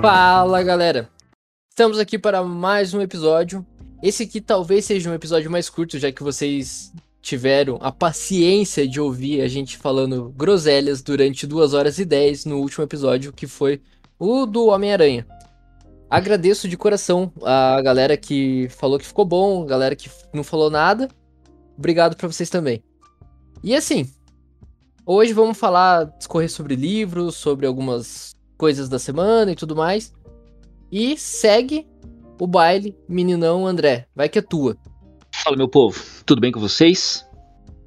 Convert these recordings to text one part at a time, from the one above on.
Fala galera! Estamos aqui para mais um episódio. Esse aqui talvez seja um episódio mais curto, já que vocês tiveram a paciência de ouvir a gente falando groselhas durante 2 horas e 10 no último episódio, que foi o do Homem-Aranha. Agradeço de coração a galera que falou que ficou bom, a galera que não falou nada. Obrigado para vocês também. E assim, hoje vamos falar, discorrer sobre livros, sobre algumas coisas da semana e tudo mais. E segue o baile, meninão André. Vai que é tua. Fala, meu povo. Tudo bem com vocês?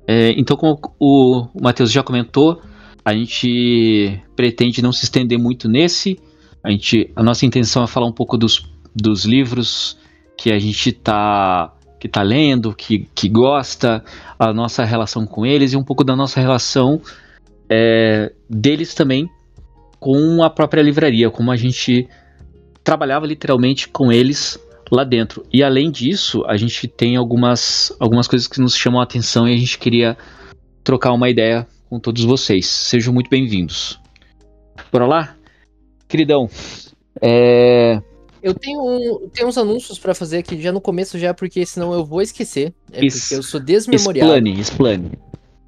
É, então, como o, Matheus já comentou, a gente pretende não se estender muito nesse. A, gente, a nossa intenção é falar um pouco dos, dos livros que a gente está que tá lendo, que, que gosta, a nossa relação com eles e um pouco da nossa relação é, deles também com a própria livraria, como a gente trabalhava literalmente com eles lá dentro. E além disso, a gente tem algumas, algumas coisas que nos chamam a atenção e a gente queria trocar uma ideia com todos vocês. Sejam muito bem-vindos. Bora lá? Queridão, é... Eu tenho, um, tenho uns anúncios para fazer aqui já no começo já, porque senão eu vou esquecer. É Es- porque eu sou desmemoriado. Explane, explane.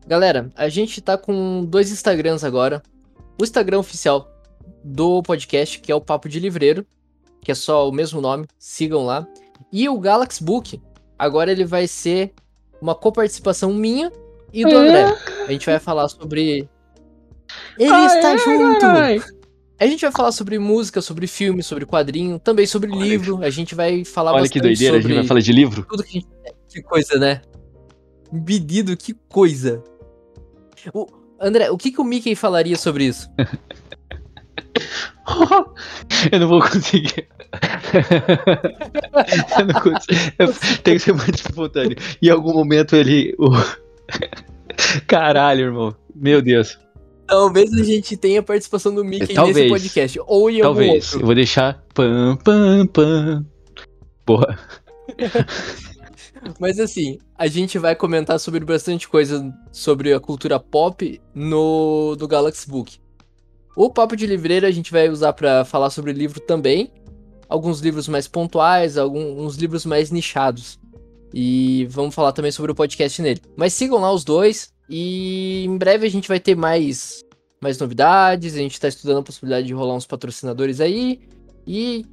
Galera, a gente tá com dois Instagrams agora. O Instagram oficial do podcast, que é o Papo de Livreiro, que é só o mesmo nome, sigam lá. E o Galaxy Book, agora ele vai ser uma coparticipação minha e do André. A gente vai falar sobre. Ele está junto! A gente vai falar sobre música, sobre filme, sobre quadrinho, também sobre Olha livro. A gente vai falar Olha que doideira, a gente vai falar de livro. tudo que a gente... Que coisa, né? Pedido, que coisa. O... André, o que, que o Mickey falaria sobre isso? eu não vou conseguir. eu não consigo. Tenho que ser muito espontâneo. Em algum momento ele. Caralho, irmão. Meu Deus. Talvez a gente tenha participação do Mickey Talvez. nesse podcast. Ou em algum Talvez. outro. Eu vou deixar. Pam, pam, pam. Porra. Mas assim, a gente vai comentar sobre bastante coisa sobre a cultura pop no do Galaxy Book. O papo de livreiro a gente vai usar pra falar sobre livro também. Alguns livros mais pontuais, alguns livros mais nichados. E vamos falar também sobre o podcast nele. Mas sigam lá os dois e em breve a gente vai ter mais mais novidades, a gente tá estudando a possibilidade de rolar uns patrocinadores aí e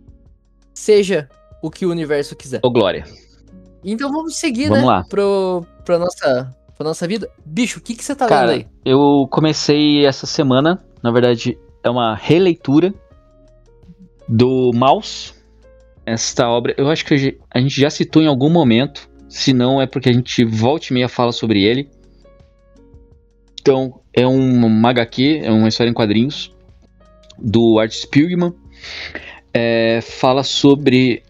seja o que o universo quiser. Ô, Glória. Então vamos seguir, Vamos né? lá. Pro, pra, nossa, pra nossa vida. Bicho, o que, que você tá Cara, lendo aí? eu comecei essa semana. Na verdade, é uma releitura do Maus. Esta obra, eu acho que a ge- a gente já citou em algum momento. Se não, é porque a gente volta e meia fala sobre ele. Então, é um, uma HQ, é uma história em quadrinhos do Art Spiegelman. É, fala sobre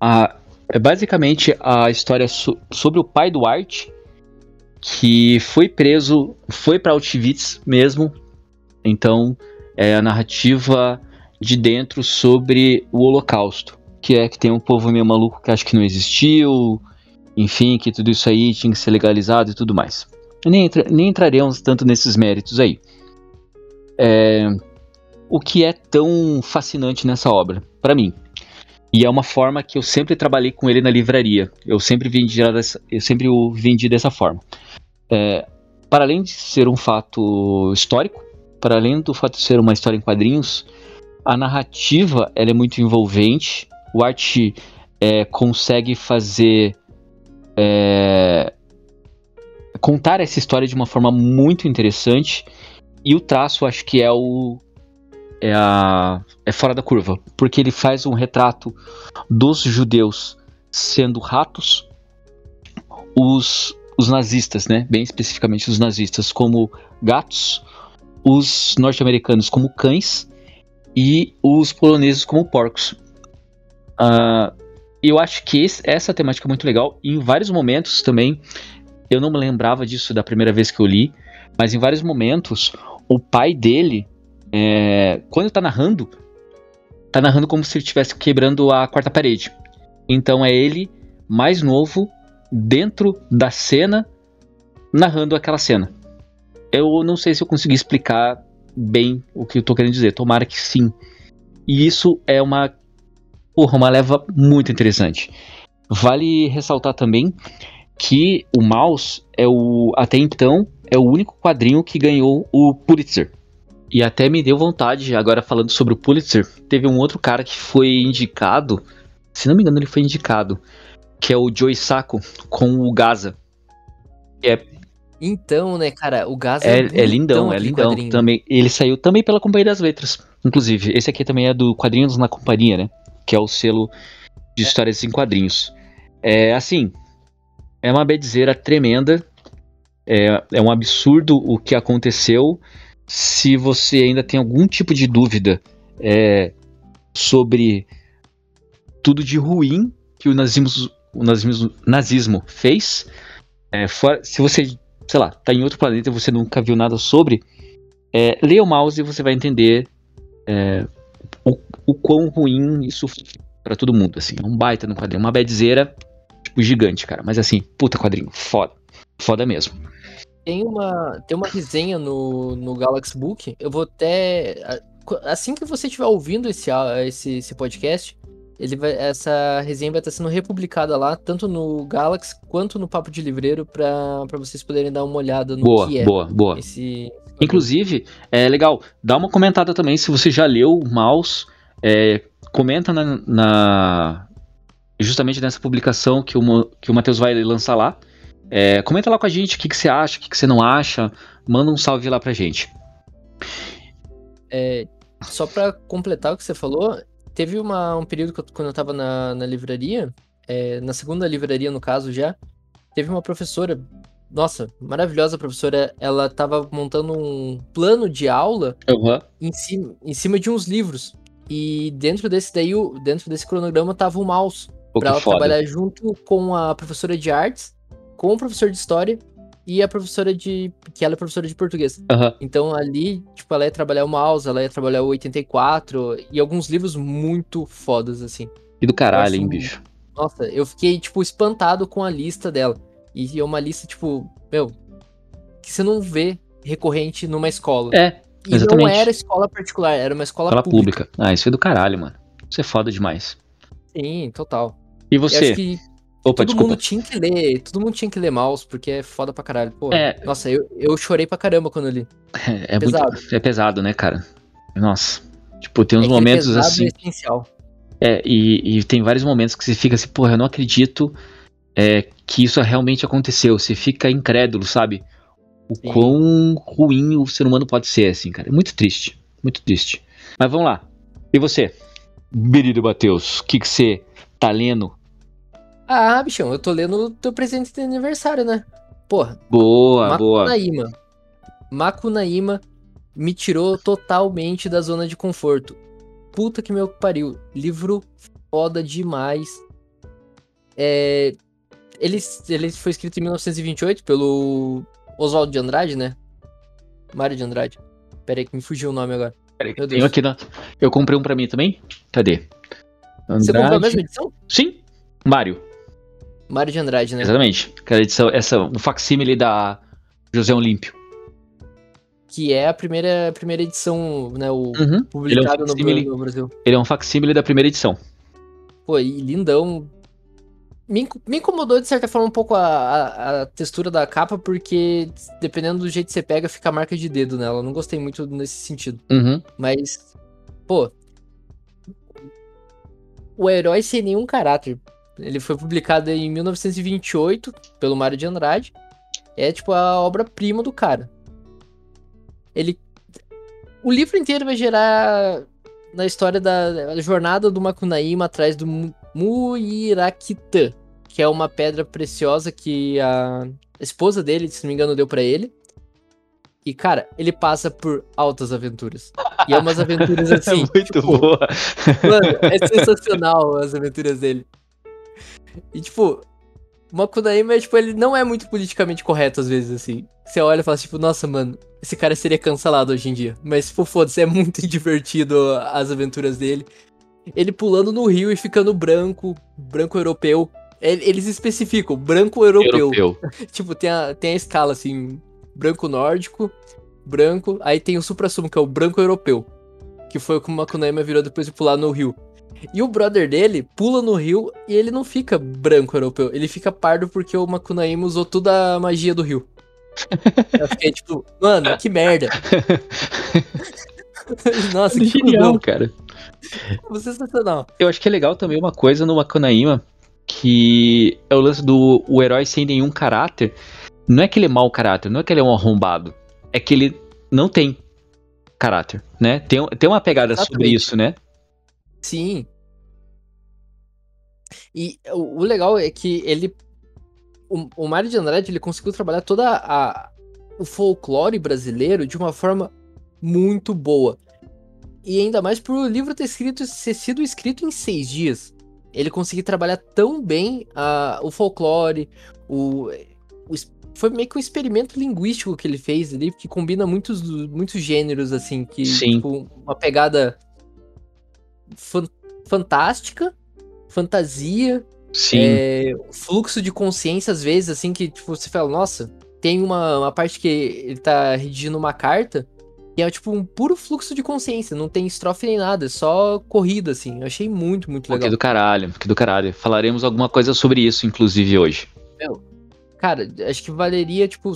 a, é basicamente a história so- sobre o pai do Art, que foi preso, foi para Auschwitz mesmo. Então, é a narrativa de dentro sobre o Holocausto, que é que tem um povo meio maluco que acha que não existiu, enfim, que tudo isso aí tinha que ser legalizado e tudo mais. Nem, entra- nem entraremos tanto nesses méritos aí. É, o que é tão fascinante nessa obra, para mim? E é uma forma que eu sempre trabalhei com ele na livraria. Eu sempre vendi, eu sempre o vendi dessa forma. É, para além de ser um fato histórico, para além do fato de ser uma história em quadrinhos, a narrativa ela é muito envolvente. O Art é, consegue fazer é, contar essa história de uma forma muito interessante e o traço acho que é o é, a, é fora da curva, porque ele faz um retrato dos judeus sendo ratos, os, os nazistas, né, bem especificamente os nazistas, como gatos, os norte-americanos como cães e os poloneses como porcos. Ah, eu acho que esse- essa temática é muito legal. Em vários momentos também, eu não me lembrava disso da primeira vez que eu li, mas em vários momentos, o pai dele, é, quando tá narrando, tá narrando como se estivesse quebrando a quarta parede. Então é ele mais novo dentro da cena, narrando aquela cena. Eu não sei se eu consegui explicar bem o que eu tô querendo dizer. Tomara que sim. E isso é uma, porra, uma leva muito interessante. Vale ressaltar também que o Mouse é o até então é o único quadrinho que ganhou o Pulitzer. E até me deu vontade, agora falando sobre o Pulitzer, teve um outro cara que foi indicado, se não me engano ele foi indicado, que é o Joey Sacco com o Gaza. É então, né, cara, o Gaza é, é, é lindão, é lindão. Também, ele saiu também pela Companhia das Letras. Inclusive, esse aqui também é do Quadrinhos na Companhia, né? Que é o selo de histórias em quadrinhos. É assim, é uma bedzeira tremenda. É, é um absurdo o que aconteceu. Se você ainda tem algum tipo de dúvida é, sobre tudo de ruim que o nazismo, o nazismo, nazismo fez, é, for, se você, sei lá, tá em outro planeta e você nunca viu nada sobre, é, leia o mouse e você vai entender é, o, o quão ruim isso para todo mundo. Assim, é um baita no quadrinho, uma bedzeira tipo, gigante, cara. Mas assim, puta quadrinho, foda. Foda mesmo. Tem uma, tem uma resenha no, no Galaxy Book. Eu vou até. Assim que você estiver ouvindo esse, esse, esse podcast, ele vai, essa resenha vai estar sendo republicada lá, tanto no Galaxy quanto no Papo de Livreiro, para vocês poderem dar uma olhada no boa, que é. Boa, boa, esse... Inclusive, é legal, dá uma comentada também se você já leu o Mouse. É, comenta na, na, justamente nessa publicação que o, que o Matheus vai lançar lá. É, comenta lá com a gente o que, que você acha, o que, que você não acha. Manda um salve lá pra gente. É, só para completar o que você falou, teve uma, um período que eu, quando eu tava na, na livraria, é, na segunda livraria no caso já, teve uma professora, nossa, maravilhosa professora, ela tava montando um plano de aula uhum. em, cima, em cima de uns livros. E dentro desse daí, dentro desse cronograma tava o mouse. Pô, pra ela foda. trabalhar junto com a professora de artes, com o professor de história e a professora de. que ela é professora de português. Uhum. Então ali, tipo, ela ia trabalhar o mouse, ela ia trabalhar o 84 e alguns livros muito fodas, assim. E do caralho, hein, bicho? Nossa, eu fiquei, tipo, espantado com a lista dela. E é uma lista, tipo, meu, que você não vê recorrente numa escola. É. E exatamente. não era escola particular, era uma escola, escola pública. pública. Ah, isso é do caralho, mano. Isso é foda demais. Sim, total. E você? Eu acho que Opa, todo desculpa. mundo tinha que ler, todo mundo tinha que ler Mouse, porque é foda pra caralho. Pô, é... Nossa, eu, eu chorei pra caramba quando eu li. É, é pesado. Muito, é pesado, né, cara? Nossa. Tipo, tem uns é momentos é assim. É essencial. É, e, e, tem vários momentos que você fica assim, porra, eu não acredito é, que isso realmente aconteceu. Você fica incrédulo, sabe? O Sim. quão ruim o ser humano pode ser, assim, cara. É muito triste. Muito triste. Mas vamos lá. E você? Berido Matheus, o que, que você tá lendo? Ah, bichão, eu tô lendo o teu presente de aniversário, né? Porra. Boa, Makunaíma. boa. Makunaíma me tirou totalmente da zona de conforto. Puta que meu pariu. Livro foda demais. É, ele, ele foi escrito em 1928 pelo Oswaldo de Andrade, né? Mário de Andrade. Pera aí que me fugiu o nome agora. Peraí, tenho aqui na... Eu comprei um pra mim também. Cadê? Andrade. Você comprou a mesma edição? Sim, Mário. Mário de Andrade, né? Exatamente. Aquela edição, essa, o facsímile da José Olímpio. Que é a primeira, a primeira edição, né? O uhum. publicado é um no, no, Brasil. Ele é um facsímile da primeira edição. Pô, e lindão. Me, me incomodou, de certa forma, um pouco a, a, a, textura da capa, porque dependendo do jeito que você pega, fica a marca de dedo nela. Não gostei muito nesse sentido. Uhum. Mas, pô, o Herói Sem Nenhum Caráter. Ele foi publicado em 1928 pelo Mário de Andrade. É tipo a obra-prima do cara. Ele. O livro inteiro vai gerar na história da jornada do Makunaíma atrás do Muirakita, que é uma pedra preciosa que a esposa dele, se não me engano, deu para ele. E, cara, ele passa por altas aventuras. E é umas aventuras assim. É muito tipo, boa. Mano, é sensacional as aventuras dele. E, tipo, o Makunaíma, tipo, ele não é muito politicamente correto às vezes, assim. Você olha e fala, tipo, nossa, mano, esse cara seria cancelado hoje em dia. Mas, tipo, foda-se, é muito divertido as aventuras dele. Ele pulando no rio e ficando branco, branco europeu. Eles especificam, branco europeu. europeu. tipo, tem a, tem a escala, assim, branco nórdico, branco, aí tem o supra-sumo, que é o branco europeu. Que foi como o Makunaíma virou depois de pular no rio. E o brother dele pula no rio e ele não fica branco europeu, ele fica pardo porque o Makunaíma usou toda a magia do rio. Eu fiquei tipo, mano, que merda. Nossa, que Genial, cara. É sensacional. Eu acho que é legal também uma coisa no Makunaíma, que é o lance do o herói sem nenhum caráter. Não é que ele é mau caráter, não é que ele é um arrombado. É que ele não tem caráter, né? Tem, tem uma pegada sobre Exatamente. isso, né? Sim. E o, o legal é que ele. O, o Mário de Andrade ele conseguiu trabalhar toda a o folclore brasileiro de uma forma muito boa. E ainda mais por o livro ter, escrito, ter sido escrito em seis dias. Ele conseguiu trabalhar tão bem a, o folclore, o, o foi meio que um experimento linguístico que ele fez ali, que combina muitos, muitos gêneros, assim, que Sim. tipo, uma pegada fan- fantástica, fantasia, Sim. é, fluxo de consciência, às vezes, assim, que tipo, você fala, nossa, tem uma, uma parte que ele tá redigindo uma carta, que é tipo um puro fluxo de consciência, não tem estrofe nem nada, é só corrida, assim. Eu achei muito, muito Pô, que legal. do caralho, que do caralho. Falaremos alguma coisa sobre isso, inclusive, hoje. Cara, acho que valeria, tipo,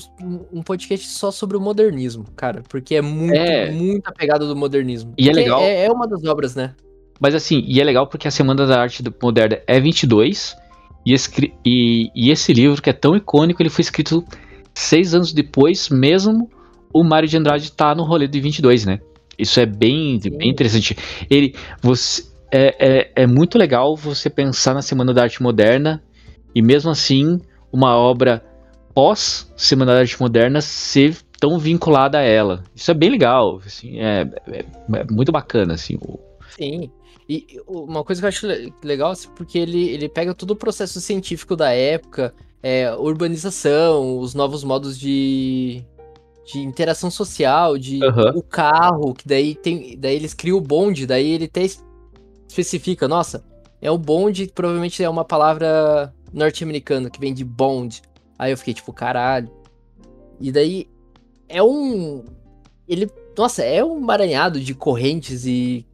um- podcast só sobre o modernismo, cara, porque é muito, É. muito a pegada do modernismo. E é legal- É, é uma das obras, né? Mas assim, e é legal porque a Semana da Arte Moderna é 22, e, escri- e, e esse livro, que é tão icônico, ele foi escrito seis anos depois, mesmo o Mário de Andrade tá no rolê de 22, né? Isso é bem, Sim. bem interessante. Ele, você, é, é, é muito legal você pensar na Semana da Arte Moderna, e mesmo assim, uma obra pós Semana da Arte Moderna ser tão vinculada a ela. Isso é bem legal, assim, é, é- é muito bacana, assim, o- Sim. E uma coisa que eu acho le- legal, assim, porque ele, ele pega todo o processo científico da época, é, urbanização, os novos modos de, de interação social, de Aham. o carro, que daí tem. Daí eles criam o bonde, daí ele até es- especifica, nossa, é o bonde, provavelmente é uma palavra norte-americana que vem de bond. Aí eu fiquei tipo, caralho. E daí é um. Ele. Nossa, é um emaranhado de correntes e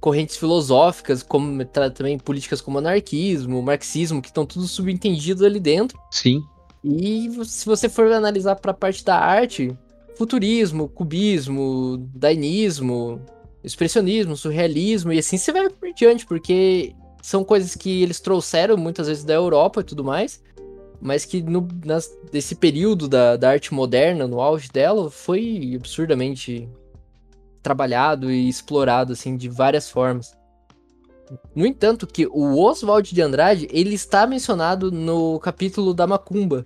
correntes filosóficas, como também políticas como anarquismo, marxismo, que estão tudo subentendidos ali dentro. sim. E se você for analisar para a parte da arte, futurismo, cubismo, dainismo, expressionismo, surrealismo e assim você vai por diante, porque são coisas que eles trouxeram muitas vezes da Europa e tudo mais, mas que no, nas, desse período da, da arte moderna, no auge dela, foi absurdamente trabalhado e explorado assim de várias formas. No entanto, que o Oswald de Andrade, ele está mencionado no capítulo da Macumba.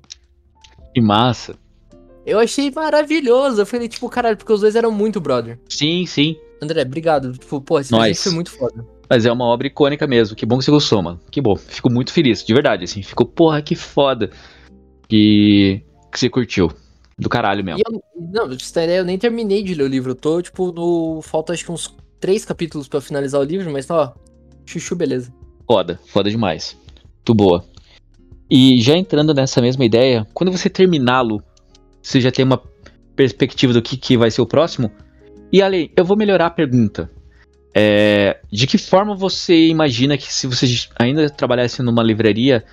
Que massa. Eu achei maravilhoso. Eu falei, tipo, caralho, porque os dois eram muito brother. Sim, sim. André, obrigado. Tipo, pô, esse foi muito foda. Mas é uma obra icônica mesmo. Que bom que você gostou, mano. Que bom. Fico muito feliz, de verdade, assim. Ficou, porra, que foda. Que, que você curtiu. Do caralho mesmo. Eu, não, eu nem terminei de ler o livro. Eu tô, tipo, no. Falta acho que uns três capítulos pra finalizar o livro, mas ó. Chuchu, beleza. Foda, foda demais. Muito boa. E já entrando nessa mesma ideia, quando você terminá-lo, você já tem uma perspectiva do que, que vai ser o próximo? E além, eu vou melhorar a pergunta. É, de que forma você imagina que se você ainda trabalhasse numa livraria,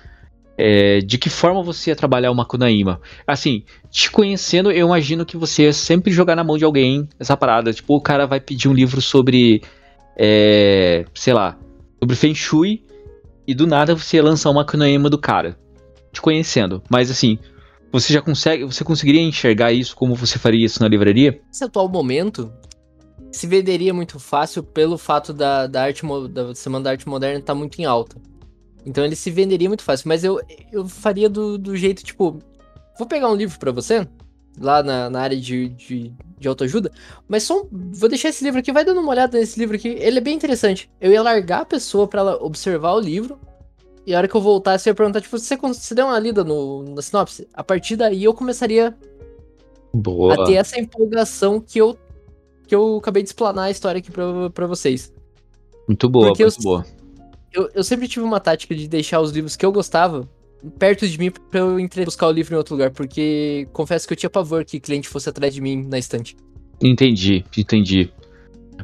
é, de que forma você ia trabalhar o Makunaíma? Assim, te conhecendo, eu imagino que você ia sempre jogar na mão de alguém essa parada. Tipo, o cara vai pedir um livro sobre, é, sei lá, sobre Feng Shui e do nada você ia lançar uma Makunaíma do cara. Te conhecendo. Mas assim, você já consegue, você conseguiria enxergar isso como você faria isso na livraria? Esse atual momento se venderia muito fácil pelo fato da, da arte da Semana da Arte Moderna estar muito em alta. Então ele se venderia muito fácil. Mas eu, eu faria do, do jeito, tipo, vou pegar um livro pra você, lá na, na área de, de, de autoajuda, mas só vou deixar esse livro aqui, vai dando uma olhada nesse livro aqui, ele é bem interessante. Eu ia largar a pessoa pra ela observar o livro, e a hora que eu voltasse eu ia perguntar, tipo, você, você deu uma lida no, na sinopse? A partir daí eu começaria Boa. a ter essa empolgação que eu que eu acabei de explanar a história aqui pra, pra vocês. Muito boa, Porque muito eu- boa. Eu, eu sempre tive uma tática de deixar os livros que eu gostava perto de mim pra eu entre- buscar o livro em outro lugar, porque confesso que eu tinha pavor que cliente fosse atrás de mim na estante. Entendi, entendi.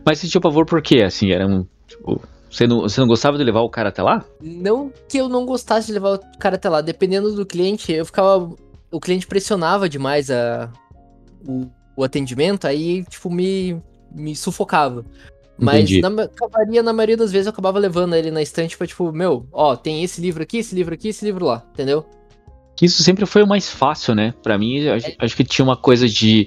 Mas você tinha pavor por quê? Assim, era um. Tipo, você não, você não gostava de levar o cara até lá? Não que eu não gostasse de levar o cara até lá, dependendo do cliente, eu ficava. O cliente pressionava demais a, o, o atendimento, aí, tipo, me, me sufocava. Mas Entendi. na, acabaria, na maioria das vezes eu acabava levando ele na estante pra, tipo, meu, ó, tem esse livro aqui, esse livro aqui, esse livro lá, entendeu? Que isso sempre foi o mais fácil, né? Pra mim, acho, acho que tinha uma coisa de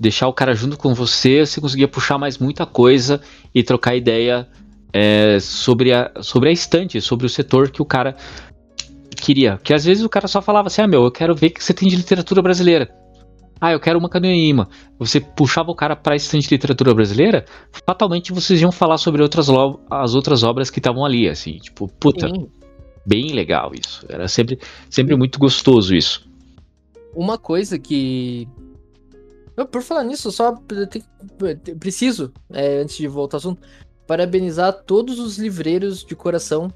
deixar o cara junto com você, você conseguia puxar mais muita coisa e trocar ideia é, sobre, a, sobre a estante, sobre o setor que o cara queria. Que às vezes o cara só falava assim: ah, meu, eu quero ver o que você tem de literatura brasileira. Ah, eu quero uma canoima. Você puxava o cara pra estante de literatura brasileira, fatalmente vocês iam falar sobre outras as outras obras que estavam ali, assim, tipo, puta, Sim. bem legal isso. Era sempre, sempre muito gostoso isso. Uma coisa que. Eu, Por falar nisso, eu só preciso, é, antes de voltar ao assunto, parabenizar todos os livreiros de coração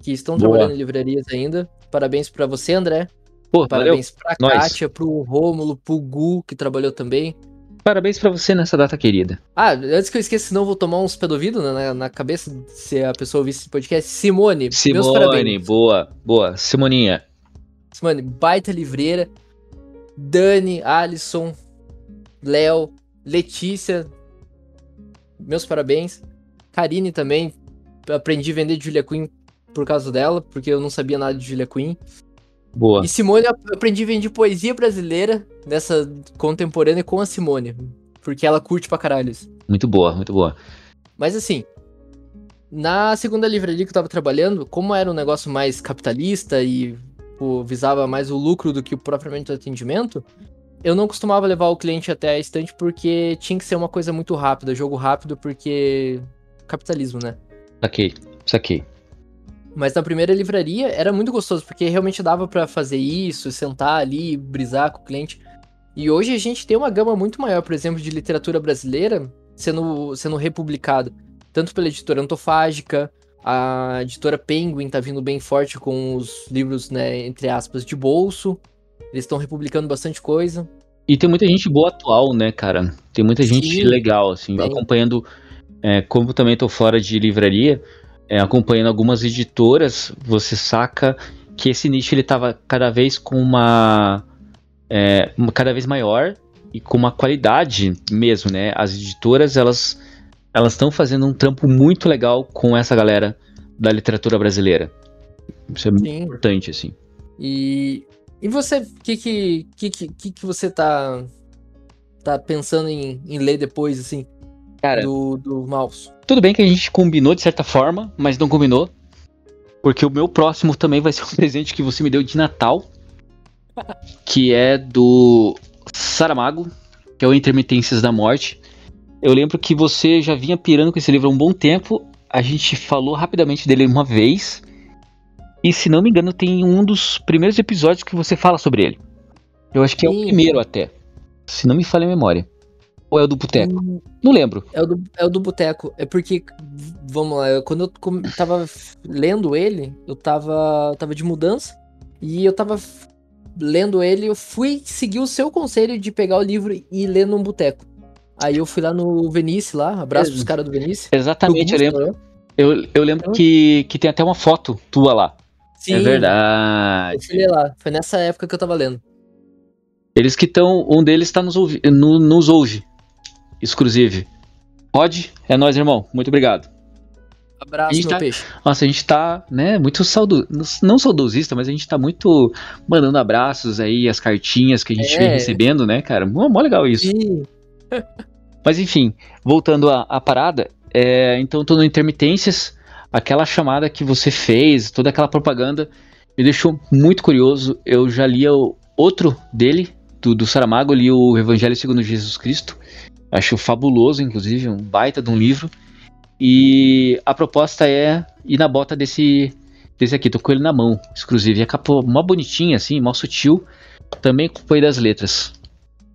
que estão Boa. trabalhando em livrarias ainda. Parabéns pra você, André. Pô, valeu. Parabéns pra Nós. Kátia, pro Rômulo, pro Gu, que trabalhou também. Parabéns pra você nessa data querida. Ah, antes que eu esqueça, senão eu vou tomar uns pé do ouvido né, na, na cabeça se a pessoa ouvir esse podcast. Simone, meus Simone, parabéns. boa, boa. Simoninha, Simone, baita livreira. Dani, Alisson, Léo, Letícia, meus parabéns. Karine também, aprendi a vender de Julia Quinn por causa dela, porque eu não sabia nada de Julia Quinn. Boa. E Simone, eu aprendi a vender poesia brasileira dessa contemporânea com a Simone, porque ela curte pra caralho isso. Muito boa, muito boa. Mas assim, na segunda livraria que eu tava trabalhando, como era um negócio mais capitalista e pô, visava mais o lucro do que o propriamente o atendimento, eu não costumava levar o cliente até a estante porque tinha que ser uma coisa muito rápida, jogo rápido, porque capitalismo, né? Saquei, saquei. Mas na primeira livraria era muito gostoso, porque realmente dava pra fazer isso, sentar ali, brisar com o cliente. E hoje a gente tem uma gama muito maior, por exemplo, de literatura brasileira sendo, sendo republicada. Tanto pela editora Antofágica, a editora Penguin tá vindo bem forte com os livros, né, entre aspas, de bolso. Eles estão republicando bastante coisa. E tem muita gente boa atual, né, cara? Tem muita gente Sim, legal, assim, tem. acompanhando. é, como também tô fora de livraria, é, acompanhando algumas editoras, você saca que esse nicho ele tava cada vez com uma. é, uma- cada vez maior e com uma qualidade mesmo, né? As editoras, elas elas estão fazendo um trampo muito legal com essa galera da literatura brasileira. Isso é muito Sim. importante, assim. E, e você, o que que, que, que, que que você tá, tá pensando em, em ler depois, assim, Cara, do, do mouse? Tudo bem que a gente combinou de certa forma, mas não combinou. Porque o meu próximo também vai ser um presente que você me deu de Natal. Que é do Saramago, que é o Intermitências da Morte. Eu lembro que você já vinha pirando com esse livro há um bom tempo. A gente falou rapidamente dele uma vez. E se não me engano, tem um dos primeiros episódios que você fala sobre ele. Eu acho que é o primeiro até. Se não me falha a memória. Ou é o do Boteco? Hum, Não lembro. É o do, é o do boteco. É porque, vamos lá, quando eu tava lendo ele, eu tava, tava de mudança. E eu tava lendo ele, eu fui seguir o seu conselho de pegar o livro e ler num boteco. Aí eu fui lá no Venice lá, abraço pros caras do Venice. Exatamente, eu lembro. Né? Eu, eu lembro que, que tem até uma foto tua lá. Sim, É verdade. Eu fui lá. Foi nessa época que eu tava lendo. Eles que estão. Um deles está nos, ouvi, no, nos ouve. Exclusive. Rod, é nóis, irmão. Muito obrigado. Abraço, meu tá- peixe. Nossa, a gente tá, né, muito saudo... Não saudosista, mas a gente tá muito mandando abraços aí, as cartinhas que a gente É. vem recebendo, né, cara? Mó, mó legal isso. Mas enfim, voltando à, à parada, é, então tô no Intermitências, aquela chamada que você fez, toda aquela propaganda, me deixou muito curioso. Eu já li o outro dele, do, do Saramago, li o Evangelho segundo Jesus Cristo. Acho fabuloso, inclusive, um baita de um livro. E a proposta é ir na bota desse, desse aqui, tô com ele na mão, exclusive. E a capa mó bonitinha, assim, mó sutil, também com o das letras.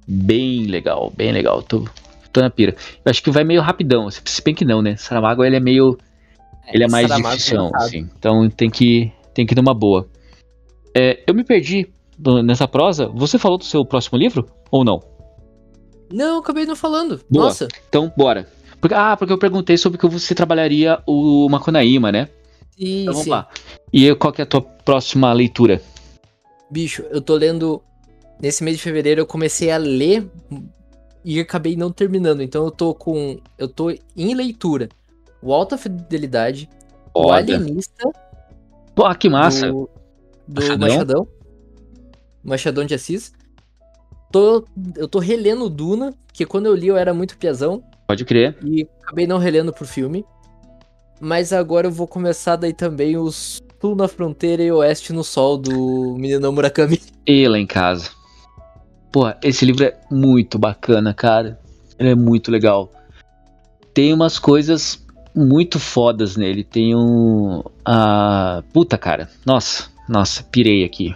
Bem legal, bem legal. Tô, tô na pira. Eu acho que vai meio rapidão, se bem que não, né? Saramago ele é meio. Ele é mais Saramago difícil, cansado. assim. Então tem que, tem que ir numa boa. É, eu me perdi nessa prosa. Você falou do seu próximo livro? Ou não? Não, acabei não falando. Boa. Nossa. Então, bora. Porque, ah, porque eu perguntei sobre que você trabalharia o Macunaíma, né? Sim, Então vamos sim. lá. E qual que é a tua próxima leitura? Bicho, eu tô lendo. Nesse mês de fevereiro eu comecei a ler e acabei não terminando. Então eu tô com. Eu tô em leitura. O Alta Fidelidade, o Foda. Alienista, Pô, que massa. do, do? Machadão. Machadão de Assis. Tô, eu tô relendo Duna, que quando eu li eu era muito piazão. Pode crer. E acabei não relendo pro filme. Mas agora eu vou começar daí também os Sul na Fronteira e Oeste no Sol do Menino Murakami. E lá em casa. Pô, esse livro é muito bacana, cara. Ele é muito legal. Tem umas coisas muito fodas nele. Tem um. A. Puta, cara. Nossa, nossa, pirei aqui.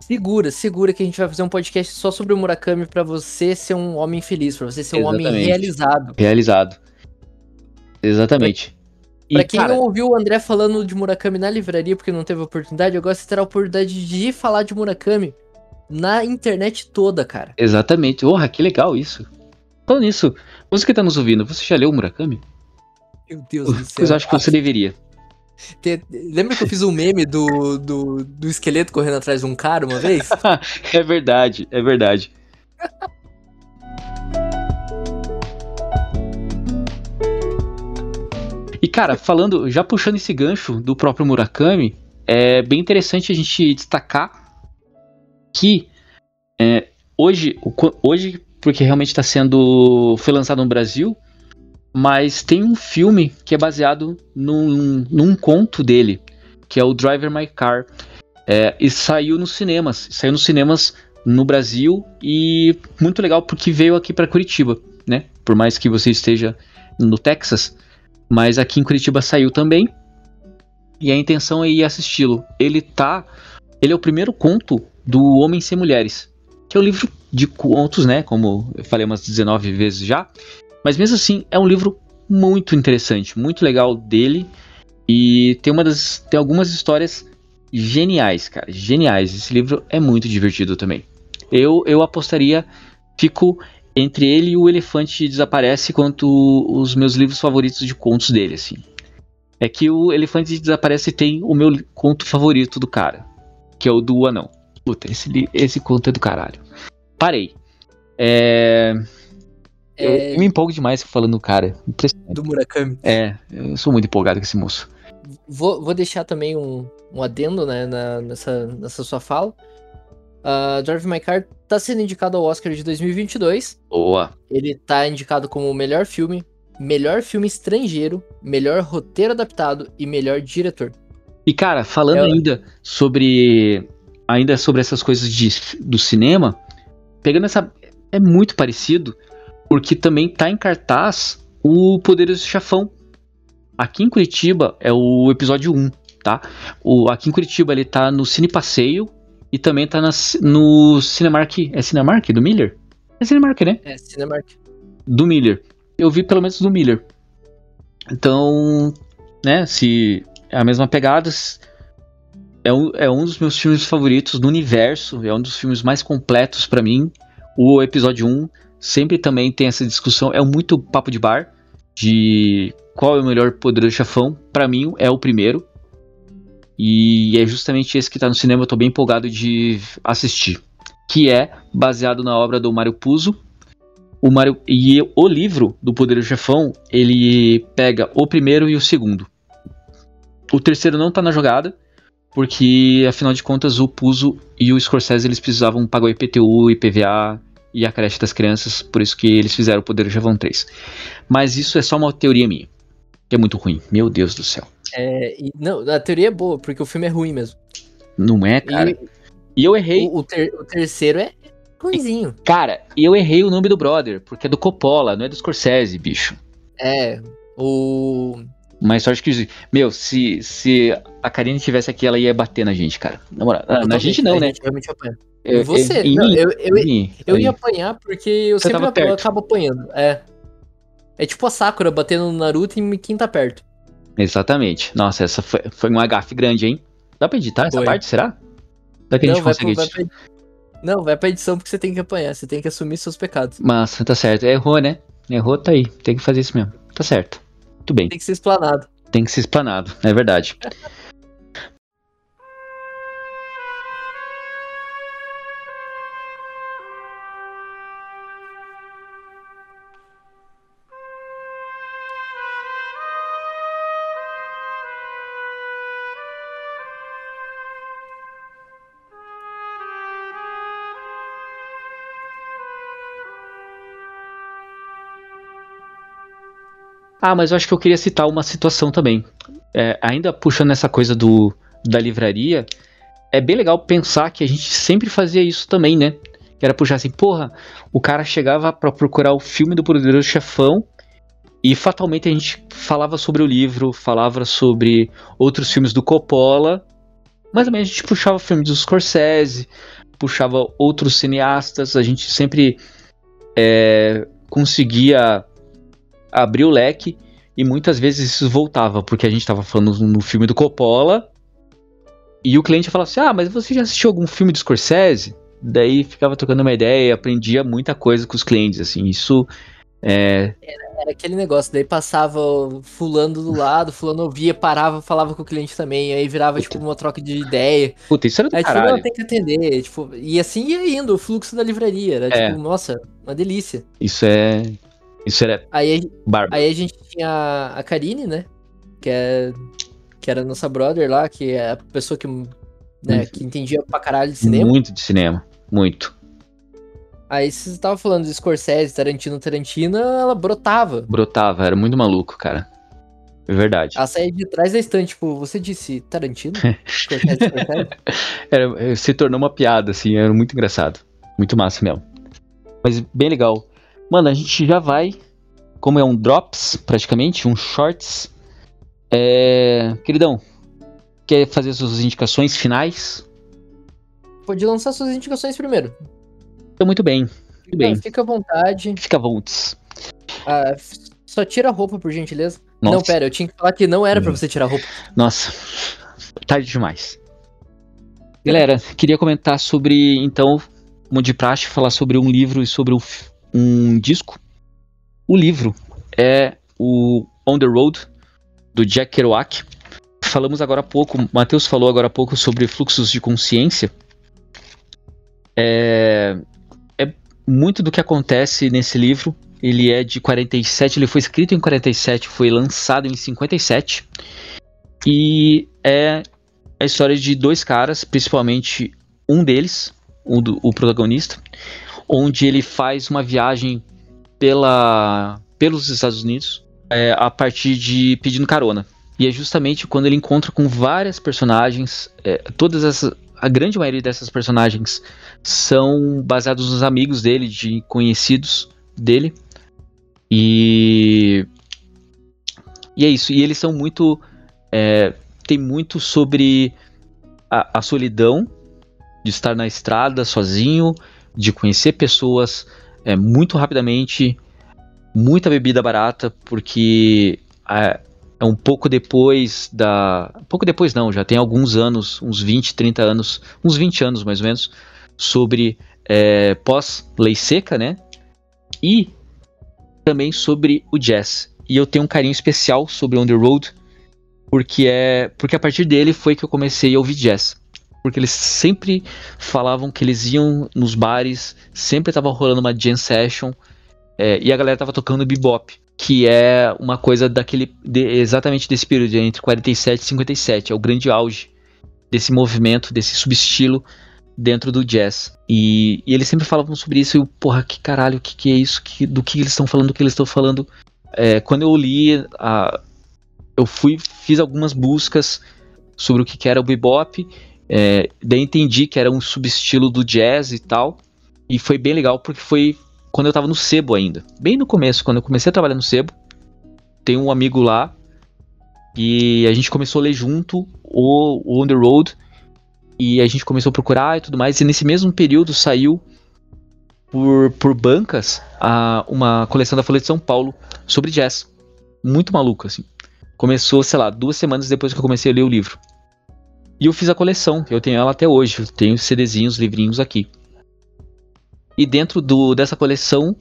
Segura, segura que a gente vai fazer um podcast só sobre o Murakami pra você ser um homem feliz, pra você ser um homem Exatamente. realizado. Realizado. Exatamente. E, Pra quem cara, não ouviu o André falando de Murakami na livraria porque não teve oportunidade, agora você terá a oportunidade de falar de Murakami na internet toda, cara. Exatamente. Porra, que legal isso. Falando nisso, você que tá nos ouvindo, você já leu o Murakami? Meu Deus do Pois eu céu. acho que você deveria. Te- Lembra que eu fiz um meme do, do, do esqueleto correndo atrás de um cara uma vez? é verdade, é verdade. E cara, falando, já puxando esse gancho do próprio Murakami, é bem interessante a gente destacar que é, hoje, hoje, porque realmente está sendo, foi lançado no Brasil, mas tem um filme que é baseado num, num conto dele, que é o Driver My Car. É, e saiu nos cinemas. Saiu nos cinemas no Brasil e muito legal porque veio aqui para Curitiba, né? Por mais que você esteja no Texas, mas aqui em Curitiba saiu também. E a intenção é ir assisti-lo. Ele tá, ele é o primeiro conto do Homem Sem Mulheres, que é um livro de contos, né? Como eu falei umas 19 vezes já. Mas mesmo assim, é um livro muito interessante, muito legal dele. E tem uma das tem algumas histórias geniais, cara, geniais. Esse livro é muito divertido também. Eu, eu apostaria, fico entre ele e o Elefante Desaparece quanto os meus livros favoritos de contos dele, assim. É que o Elefante Desaparece tem o meu conto favorito do cara, que é o do Anão. Puta, esse, esse conto é do caralho. Parei. É, É, Eu me empolgo demais falando do cara. Do Murakami. É, eu sou muito empolgado com esse moço. Vou, vou deixar também um, um adendo né, na- nessa, nessa sua fala. Uh, Drive My Car tá sendo indicado ao Oscar de 2022. Boa. Ele tá indicado como o melhor filme, melhor filme estrangeiro, melhor roteiro adaptado e melhor diretor. E cara, falando É. ainda sobre ainda sobre essas coisas de, do cinema, pegando essa é muito parecido, porque também tá em cartaz o Poderoso Chafão. Aqui em Curitiba é o episódio 1, tá? O aqui em Curitiba ele tá no Cine Passeio e também tá na, no Cinemark, é Cinemark do Miller? É Cinemark, né? É, Cinemark. do Miller. Eu vi pelo menos do Miller. Então, né, se é a mesma pegada, é um, é um dos meus filmes favoritos do universo, é um dos filmes mais completos pra mim. O episódio 1 sempre também tem essa discussão, é muito papo de bar de qual é o melhor poderoso chefão. Pra mim é o primeiro. E é justamente esse que tá no cinema, eu tô bem empolgado de assistir. Que é baseado na obra do Mário Puzo, o Mario e o livro do Poderoso Chefão, ele pega o primeiro e o segundo. O terceiro não tá na jogada, porque afinal de contas o Puzo e o Scorsese eles precisavam pagar o IPTU, IPVA e a creche das crianças, por isso que eles fizeram o Poderoso Chefão 3. Mas isso é só uma teoria minha, que é muito ruim. Meu Deus do céu. É, e- não, a teoria é boa, porque o filme é ruim mesmo. Não é, cara? E E eu errei, o, o ter- o terceiro é ruimzinho. cara, e eu errei o nome do brother, porque é do Coppola, não é do Scorsese, bicho. É, o. Mas sorte que. Meu, se, se a Karine tivesse aqui, ela ia bater na gente, cara. Na moral. Na, na Totalmente, gente não, a né? gente realmente apanha. Eu- E você? eu- Não, eu, eu, eu ia apanhar porque eu Você sempre tava ap- perto. acabo apanhando. É. É tipo a Sakura batendo no Naruto e quem tá perto. Exatamente. Nossa, essa foi, foi um agafe grande, hein? Dá pra editar essa Foi. parte, será? Será que a Não gente vai, consegue pro- vai editar? pra... não, vai pra edição porque você tem que apanhar, você tem que assumir seus pecados. Mas tá certo. Errou, né? Errou, tá aí. Tem que fazer isso mesmo. tá certo. Muito bem. Tem que ser explanado. Tem que ser explanado, é verdade. Ah, mas eu acho que eu queria citar uma situação também. É, ainda puxando essa coisa do, da livraria, é bem legal pensar que a gente sempre fazia isso também, né? Que era puxar assim, porra, o cara chegava para procurar o filme do Poderoso Chefão e fatalmente a gente falava sobre o livro, falava sobre outros filmes do Coppola, mas também a gente puxava filmes do Scorsese, puxava outros cineastas, a gente sempre é, conseguia abrir o leque e muitas vezes isso voltava, porque a gente estava falando no filme do Coppola e o cliente falava assim: Ah, mas você já assistiu algum filme do Scorsese? Daí ficava trocando uma ideia, aprendia muita coisa com os clientes, assim. Isso é. Era, era aquele negócio, daí passava fulano do lado, fulano ouvia, parava, falava com o cliente também, aí virava Puta. tipo uma troca de ideia. Puta, isso era do aí, caralho. Tipo, tem que atender, tipo, e assim ia indo, o fluxo da livraria, era é. tipo, nossa, uma delícia. Isso é isso era aí. Aí a gente tinha a Karine, né? Que, é, que era nossa brother lá, que é a pessoa que, né, que entendia pra caralho de cinema. Muito de cinema, muito. Aí você estava falando de Scorsese, Tarantino, Tarantino, ela brotava. Brotava, era muito maluco, cara. É verdade. Ela saía de trás da estante, tipo, você disse Tarantino? Scorsese, Scorsese? Era, se tornou uma piada, assim, era muito engraçado. Muito massa mesmo. Mas bem legal. Mano, a gente já vai. Como é um drops, praticamente, um shorts. É... Queridão, quer fazer suas indicações finais? Pode lançar suas indicações primeiro. Então, muito bem. Muito bem. Fica à vontade. Fica à vontade. Ah, só tira a roupa, por gentileza. Nossa. Não, pera, eu tinha que falar que não era para você tirar a roupa. Nossa, tarde demais. Galera, queria comentar sobre, então, como de praxe, falar sobre um livro e sobre um, um disco. O livro é o On the Road, do Jack Kerouac. Falamos agora há pouco, Matheus falou agora há pouco sobre fluxos de consciência. É, é muito do que acontece nesse livro. Ele é de 47, ele foi escrito em 47, foi lançado em 57. E é a história de dois caras, principalmente um deles, o, o protagonista, onde ele faz uma viagem pela, pelos Estados Unidos é, a partir de pedindo carona. E é justamente quando ele encontra com várias personagens, é, todas essas, a grande maioria dessas personagens são baseados nos amigos dele, de conhecidos dele. E e é isso. E eles são muito é, tem muito sobre a, a solidão de estar na estrada sozinho de conhecer pessoas é, muito rapidamente, muita bebida barata, porque é, é, um pouco depois da. pouco depois não, já tem alguns anos, uns 20, 30 anos, uns 20 anos mais ou menos, sobre é, pós-lei seca, né? E também sobre o jazz. E eu tenho um carinho especial sobre On the Road, porque é porque a partir dele foi que eu comecei a ouvir jazz porque eles sempre falavam que eles iam nos bares, sempre tava rolando uma jam session, é, e a galera tava tocando bebop, que é uma coisa daquele de, exatamente desse período entre 47 e 57, é o grande auge desse movimento, desse subestilo dentro do jazz. E, e, eles sempre falavam sobre isso, e eu, porra, que caralho, o que, que é isso? Que, do que eles estão falando, do que eles estão falando. É, quando eu li, a, eu fui, fiz algumas buscas sobre o que, que era o bebop, é, daí entendi que era um subestilo do jazz e tal. E foi bem legal porque foi quando eu tava no Sebo ainda. Bem no começo, quando eu comecei a trabalhar no Sebo. Tem um amigo lá. E a gente começou a ler junto o, o On The Road. E a gente começou a procurar e tudo mais. E nesse mesmo período saiu por, por bancas a, uma coleção da Folha de São Paulo sobre jazz. Muito maluco, assim. Começou, sei lá, duas semanas depois que eu comecei a ler o livro. E eu fiz a coleção, eu tenho ela até hoje, eu tenho CDzinhos, livrinhos aqui. E dentro do, dessa coleção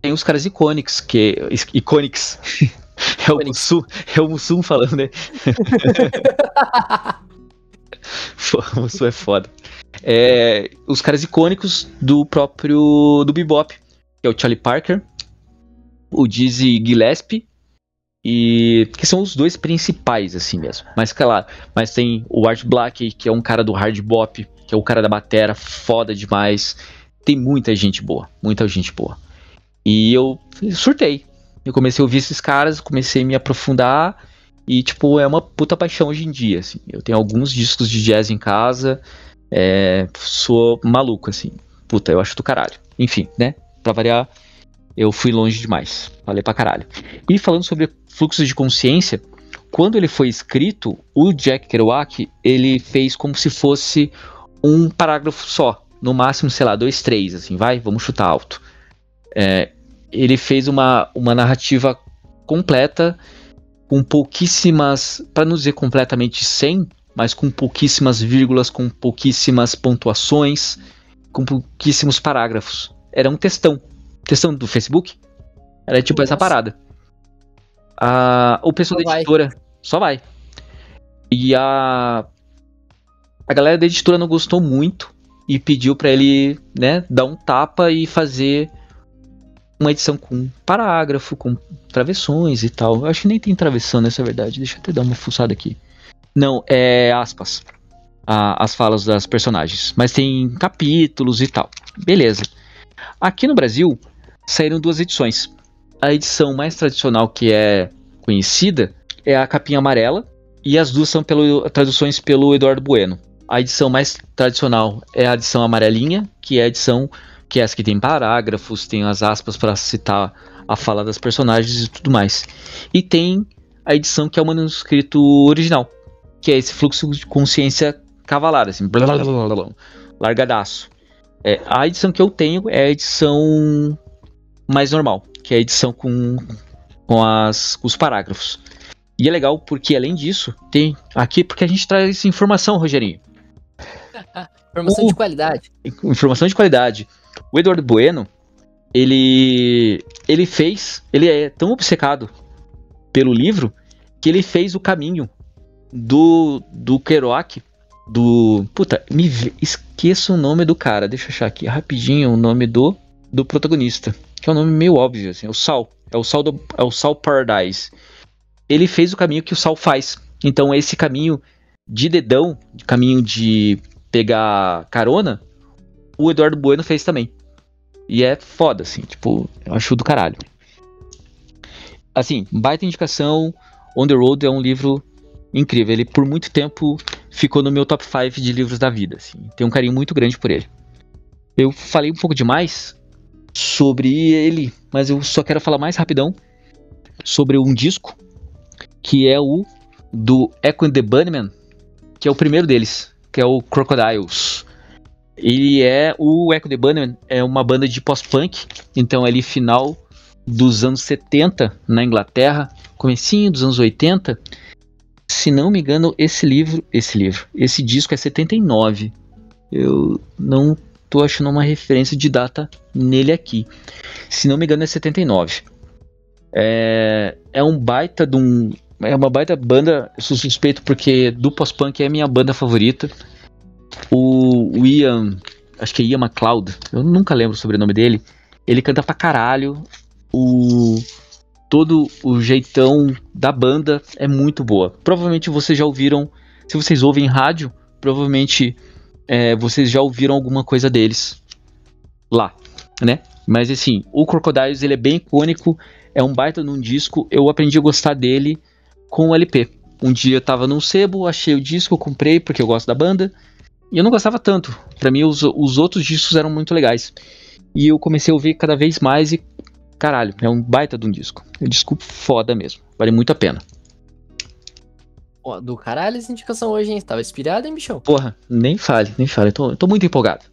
tem os caras icônicos, que icônicos, É o Mussum, é o Mussum falando, né? o Mussum é foda. É, os caras icônicos do próprio do Bebop, que é o Charlie Parker, o Dizzy Gillespie e que são os dois principais assim mesmo. Mas claro, mas tem o Art Black, que é um cara do hard bop, que é o cara da batera, foda demais. Tem muita gente boa, muita gente boa. E eu surtei. Eu comecei a ouvir esses caras, comecei a me aprofundar e tipo, é uma puta paixão hoje em dia, assim. Eu tenho alguns discos de jazz em casa, é, sou maluco assim. Puta, eu acho do caralho. Enfim, né? Pra variar, eu fui longe demais. Falei pra caralho. E falando sobre fluxo de consciência, quando ele foi escrito, o Jack Kerouac, ele fez como se fosse um parágrafo só. No máximo, sei lá, dois, três, assim, vai, vamos chutar alto. É, ele fez uma, uma narrativa completa, com pouquíssimas, para não dizer completamente sem, mas com pouquíssimas vírgulas, com pouquíssimas pontuações, com pouquíssimos parágrafos. Era um textão questão do Facebook. Era tipo Nossa. essa parada. A, o pessoal só da editora vai. só vai. E a a galera da editora não gostou muito e pediu para ele, né, dar um tapa e fazer uma edição com parágrafo, com travessões e tal. Eu acho que nem tem travessão nessa verdade. Deixa eu até dar uma fuçada aqui. Não, é aspas. A, as falas das personagens. Mas tem capítulos e tal. Beleza. Aqui no Brasil, saíram duas edições. A edição mais tradicional que é conhecida é a capinha amarela e as duas são pelo, traduções pelo Eduardo Bueno. A edição mais tradicional é a edição amarelinha, que é a edição que é essa que tem parágrafos, tem as aspas para citar a fala das personagens e tudo mais. E tem a edição que é o manuscrito original, que é esse fluxo de consciência cavalada, assim, blá, blá, blá, largadaço. É, a edição que eu tenho é a edição mais normal, que é a edição com, com, as, com os parágrafos. E é legal porque, além disso, tem aqui, porque a gente traz informação, Rogerinho. informação o, de qualidade. Informação de qualidade. O Eduardo Bueno, ele, ele fez, ele é tão obcecado pelo livro que ele fez o caminho do, do Kerouac, do... Puta, me esqueço o nome do cara, deixa eu achar aqui rapidinho o nome do, do protagonista que é um nome meio óbvio, assim, é o Sal. É o Sal, do, é o Sal Paradise. Ele fez o caminho que o Sal faz. Então, esse caminho de dedão, de caminho de pegar carona, o Eduardo Bueno fez também. E é foda, assim, tipo, eu acho do caralho. Assim, baita indicação. On the Road é um livro incrível. Ele, por muito tempo, ficou no meu top 5 de livros da vida. Assim. Tenho um carinho muito grande por ele. Eu falei um pouco demais, sobre ele, mas eu só quero falar mais rapidão sobre um disco que é o do Echo and the Bunnymen, que é o primeiro deles, que é o Crocodiles. Ele é o Echo the Bunnymen é uma banda de post-punk, então é ali final dos anos 70 na Inglaterra, comecinho dos anos 80. Se não me engano, esse livro, esse livro, esse disco é 79. Eu não tô achando uma referência de data nele aqui. Se não me engano, é 79. É, é um baita de um. É uma baita banda, sou suspeito porque do pós-punk é minha banda favorita. O, o Ian, acho que é Ian MacLeod, eu nunca lembro o sobrenome dele. Ele canta pra caralho. O, todo o jeitão da banda é muito boa. Provavelmente vocês já ouviram, se vocês ouvem rádio, provavelmente é, vocês já ouviram alguma coisa deles lá, né? Mas assim, o Crocodiles ele é bem icônico, é um baita num disco, eu aprendi a gostar dele com o LP. Um dia eu tava num sebo, achei o disco, comprei porque eu gosto da banda, e eu não gostava tanto. Para mim os, os outros discos eram muito legais. E eu comecei a ouvir cada vez mais e caralho, é um baita de um disco. É um disco foda mesmo, vale muito a pena. Do caralho essa indicação hoje, hein? Tava inspirado, hein, bichão? Porra, nem fale, nem fale. Tô, tô muito empolgado.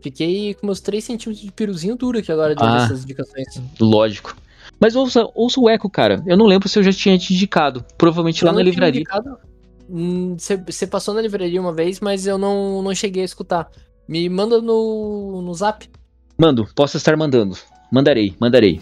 Fiquei com meus 3 centímetros de piruzinho duro aqui agora de ah, essas indicações. Lógico. Mas ouça, ouça o Eco, cara. Eu não lembro se eu já tinha te indicado. Provavelmente eu lá na livraria. Você hum, passou na livraria uma vez, mas eu não, não cheguei a escutar. Me manda no, no zap. Mando, posso estar mandando. Mandarei, mandarei.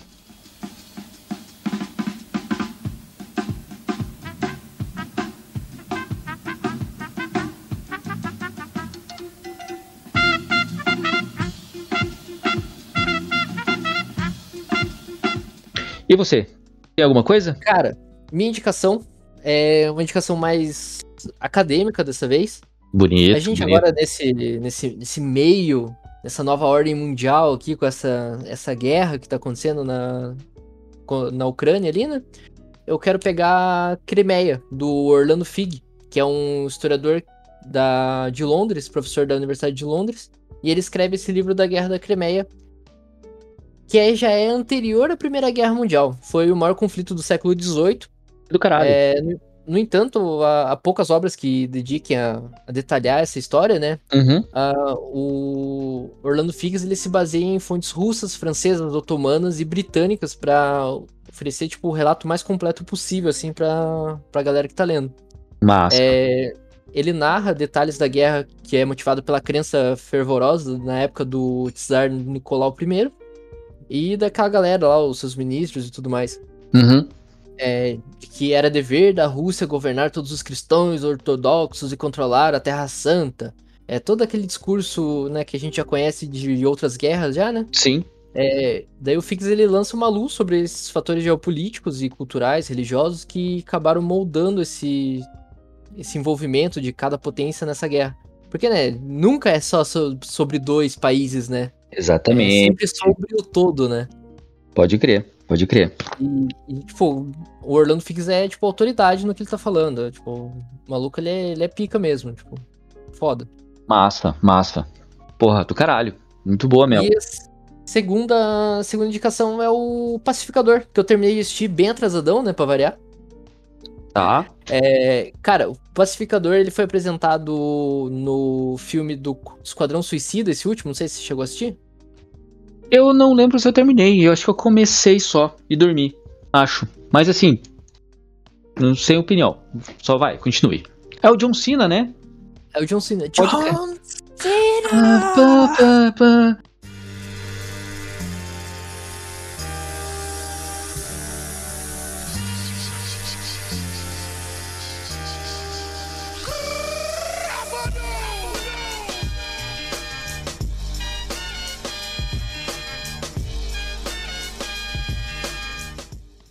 E você? Tem alguma coisa? Cara, minha indicação é uma indicação mais acadêmica dessa vez. Bonito. A gente bonito. agora nesse, nesse, nesse meio, nessa nova ordem mundial aqui, com essa, essa guerra que tá acontecendo na, na Ucrânia ali, né? Eu quero pegar Crimeia, do Orlando Fig, que é um historiador da, de Londres, professor da Universidade de Londres. E ele escreve esse livro da Guerra da Crimeia, que é, já é anterior à Primeira Guerra Mundial. Foi o maior conflito do século XVIII. Do caralho. É, no, no entanto, há, há poucas obras que dediquem a, a detalhar essa história, né? Uhum. Ah, o Orlando Figes ele se baseia em fontes russas, francesas, otomanas e britânicas para oferecer tipo o relato mais completo possível assim para para galera que tá lendo. Massa. É, ele narra detalhes da guerra que é motivada pela crença fervorosa na época do czar Nicolau I e daquela galera lá, os seus ministros e tudo mais Uhum. é, que era dever da Rússia governar todos os cristãos ortodoxos e controlar a Terra Santa. É todo aquele discurso, né, que a gente já conhece de outras guerras já, né? Sim. É, daí o Fix ele lança uma luz sobre esses fatores geopolíticos e culturais, religiosos que acabaram moldando esse esse envolvimento de cada potência nessa guerra. Porque, né, nunca é só so- sobre dois países, né? É Exatamente. sempre sobre o todo, né? Pode crer. Pode crer. E, e, tipo, o Orlando Fix é, tipo, autoridade no que ele tá falando. é, Tipo, o maluco, ele é, ele é pica mesmo, tipo, foda. Massa, massa. Porra, do caralho. Muito boa mesmo. E segunda, segunda indicação é o Pacificador, que eu terminei de assistir bem atrasadão, né, pra variar. Tá. É, cara, o Pacificador, ele foi apresentado no filme do Esquadrão Suicida, esse último, não sei se você chegou a assistir. Eu não lembro se eu terminei. Eu acho que eu comecei só e dormi. Acho. Mas assim. Não sem opinião. Só vai, continue. É o John Cena, né? É o John Cena. John crer. Cena!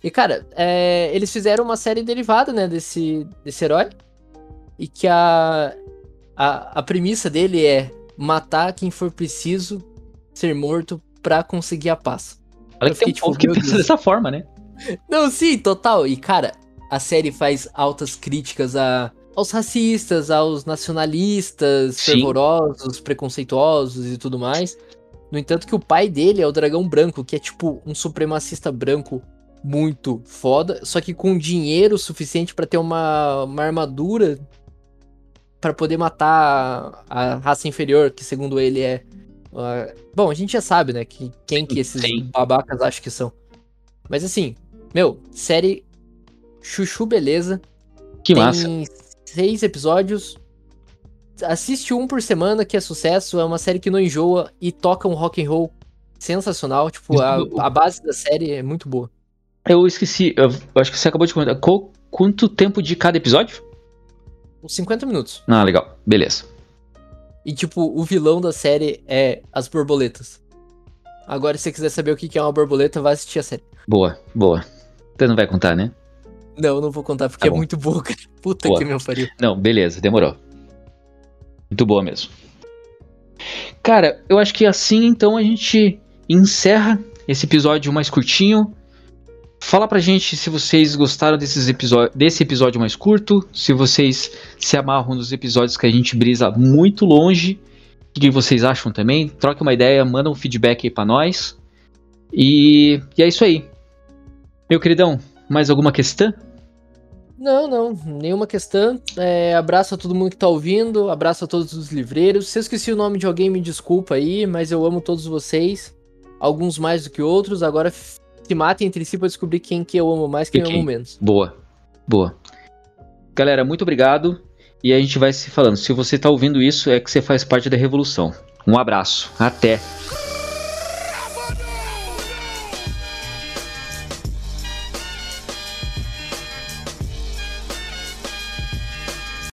E, cara, é, eles fizeram uma série derivada, né, desse, desse herói. E que a, a, a premissa dele é matar quem for preciso ser morto pra conseguir a paz. Olha que tem um tipo, povo que pensa Deus. dessa forma, né? Não, sim, total. E, cara, a série faz altas críticas a, aos racistas, aos nacionalistas, Sim. fervorosos, preconceituosos e tudo mais. No entanto, que o pai dele é o Dragão Branco, que é tipo um supremacista branco muito foda, só que com dinheiro suficiente pra ter uma, uma armadura pra poder matar a raça inferior, que segundo ele é. ah, bom, a gente já sabe, né? Que, quem que esses Sim. babacas acham que são. Mas assim, meu, série Chuchu Beleza. Que tem massa. seis episódios. Assiste um por semana, que é sucesso. É uma série que não enjoa e toca um rock and roll sensacional. Tipo, a, Isso- a base da série é muito boa. Eu esqueci. Eu acho que você acabou de comentar. Qual- quanto tempo de cada episódio? Uns 50 minutos. Ah, legal. Beleza. E, tipo, o vilão da série é as borboletas. Agora, se você quiser saber o que é uma borboleta, vai assistir a série. Boa, boa. Você não vai contar, né? Não, eu não vou contar porque Tá é muito boa, cara. Puta Boa. que meu pariu. Não, beleza, demorou. Muito boa mesmo. Cara, eu acho que assim então a gente encerra esse episódio mais curtinho. Fala pra gente se vocês gostaram desses episódios, desse episódio mais curto, se vocês se amarram nos episódios que a gente brisa muito longe. O que vocês acham também? Troque uma ideia, manda um feedback aí pra nós. E, e é isso aí. Meu queridão, mais alguma questão? Não, não, nenhuma questão. É, abraço a todo mundo que tá ouvindo, abraço a todos os livreiros. Se eu esqueci o nome de alguém, me desculpa aí, mas eu amo todos vocês. Alguns mais do que outros. Agora se matem entre si pra descobrir quem que eu amo mais e quem eu Quem? amo menos. Boa, boa. Galera, muito obrigado. E a gente vai se falando. Se você tá ouvindo isso, é que você faz parte da revolução. Um abraço. Até.